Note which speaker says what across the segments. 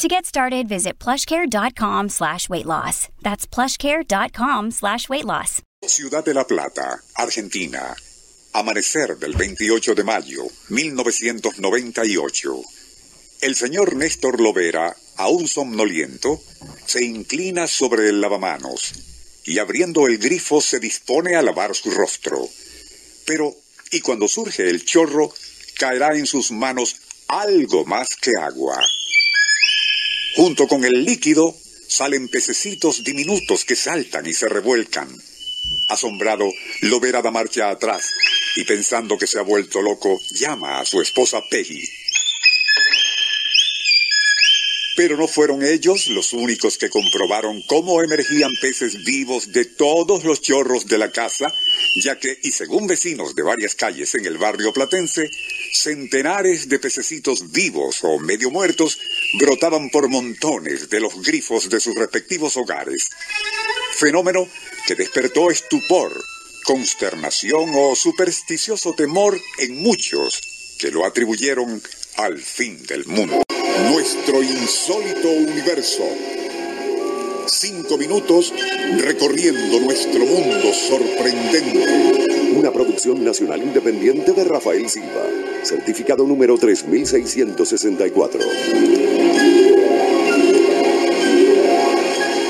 Speaker 1: To get started, visit plushcare.com slash weight loss. That's plushcare.com slash weight loss.
Speaker 2: Ciudad de la Plata, Argentina. Amanecer del 28 de mayo, 1998. El señor Néstor Lovera, aún somnoliento, se inclina sobre el lavamanos y abriendo el grifo se dispone a lavar su rostro. Pero, y cuando surge el chorro, caerá en sus manos algo más que agua. Junto con el líquido salen pececitos diminutos que saltan y se revuelcan. Asombrado, Lovera da marcha atrás y pensando que se ha vuelto loco, llama a su esposa Peggy. Pero no fueron ellos los únicos que comprobaron cómo emergían peces vivos de todos los chorros de la casa, ya que, y según vecinos de varias calles en el barrio platense, centenares de pececitos vivos o medio muertos brotaban por montones de los grifos de sus respectivos hogares. Fenómeno que despertó estupor, consternación o supersticioso temor en muchos que lo atribuyeron al fin del mundo. Nuestro insólito universo. Cinco minutos recorriendo nuestro mundo sorprendente.
Speaker 3: Una producción nacional independiente de Rafael Silva. Certificado número 3664.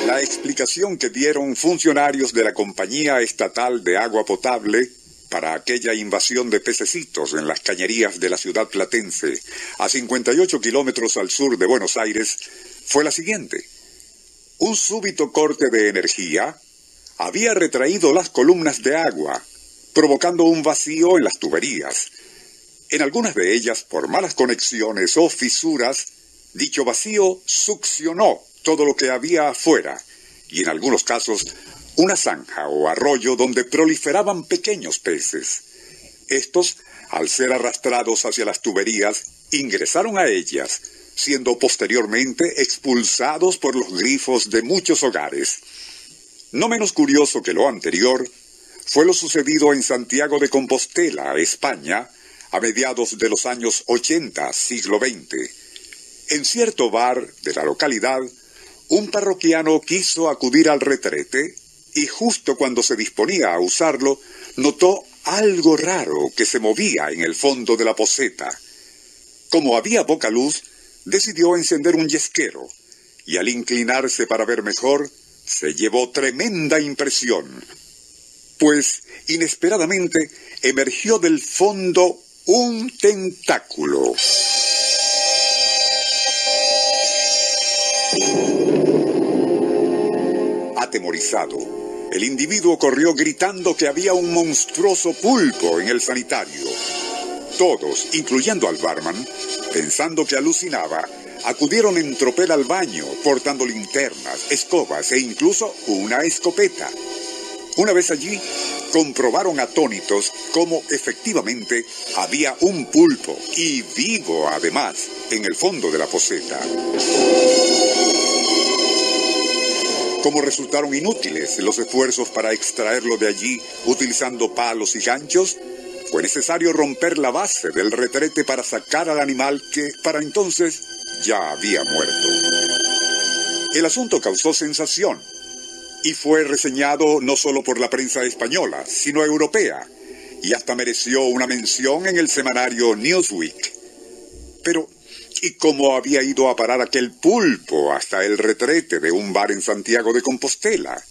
Speaker 2: La explicación que dieron funcionarios de la Compañía Estatal de Agua Potable para aquella invasión de pececitos en las cañerías de la ciudad platense, a 58 kilómetros al sur de Buenos Aires, fue la siguiente. Un súbito corte de energía había retraído las columnas de agua, provocando un vacío en las tuberías. En algunas de ellas, por malas conexiones o fisuras, dicho vacío succionó todo lo que había afuera, y en algunos casos una zanja o arroyo donde proliferaban pequeños peces. Estos, al ser arrastrados hacia las tuberías, ingresaron a ellas, siendo posteriormente expulsados por los grifos de muchos hogares. No menos curioso que lo anterior, fue lo sucedido en Santiago de Compostela, España, a mediados de los años 80, siglo XX. En cierto bar de la localidad, un parroquiano quiso acudir al retrete y justo cuando se disponía a usarlo, notó algo raro que se movía en el fondo de la poseta. Como había poca luz, decidió encender un yesquero, y al inclinarse para ver mejor, se llevó tremenda impresión, pues inesperadamente emergió del fondo un tentáculo. Atemorizado, el individuo corrió gritando que había un monstruoso pulpo en el sanitario. Todos, incluyendo al barman, pensando que alucinaba, acudieron en tropel al baño, portando linternas, escobas e incluso una escopeta. Una vez allí, comprobaron atónitos cómo efectivamente había un pulpo, y vivo además, en el fondo de la poseta. Como resultaron inútiles los esfuerzos para extraerlo de allí utilizando palos y ganchos, fue necesario romper la base del retrete para sacar al animal que, para entonces, ya había muerto. El asunto causó sensación y fue reseñado no solo por la prensa española, sino europea, y hasta mereció una mención en el semanario Newsweek. Pero, ¿y cómo había ido a parar aquel pulpo hasta el retrete de un bar en Santiago de Compostela?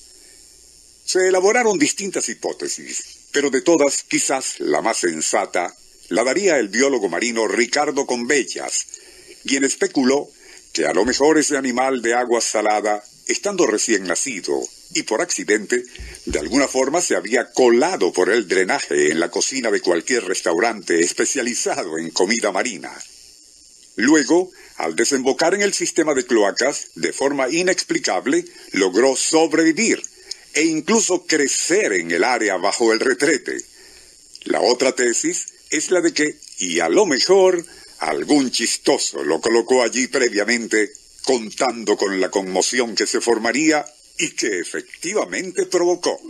Speaker 2: Se elaboraron distintas hipótesis, pero de todas, quizás la más sensata, la daría el biólogo marino Ricardo Conbellas, quien especuló que a lo mejor ese animal de agua salada, estando recién nacido y por accidente, de alguna forma se había colado por el drenaje en la cocina de cualquier restaurante especializado en comida marina. Luego, al desembocar en el sistema de cloacas, de forma inexplicable, logró sobrevivir e incluso crecer en el área bajo el retrete. La otra tesis es la de que, y a lo mejor, algún chistoso lo colocó allí previamente, contando con la conmoción que se formaría y que efectivamente provocó.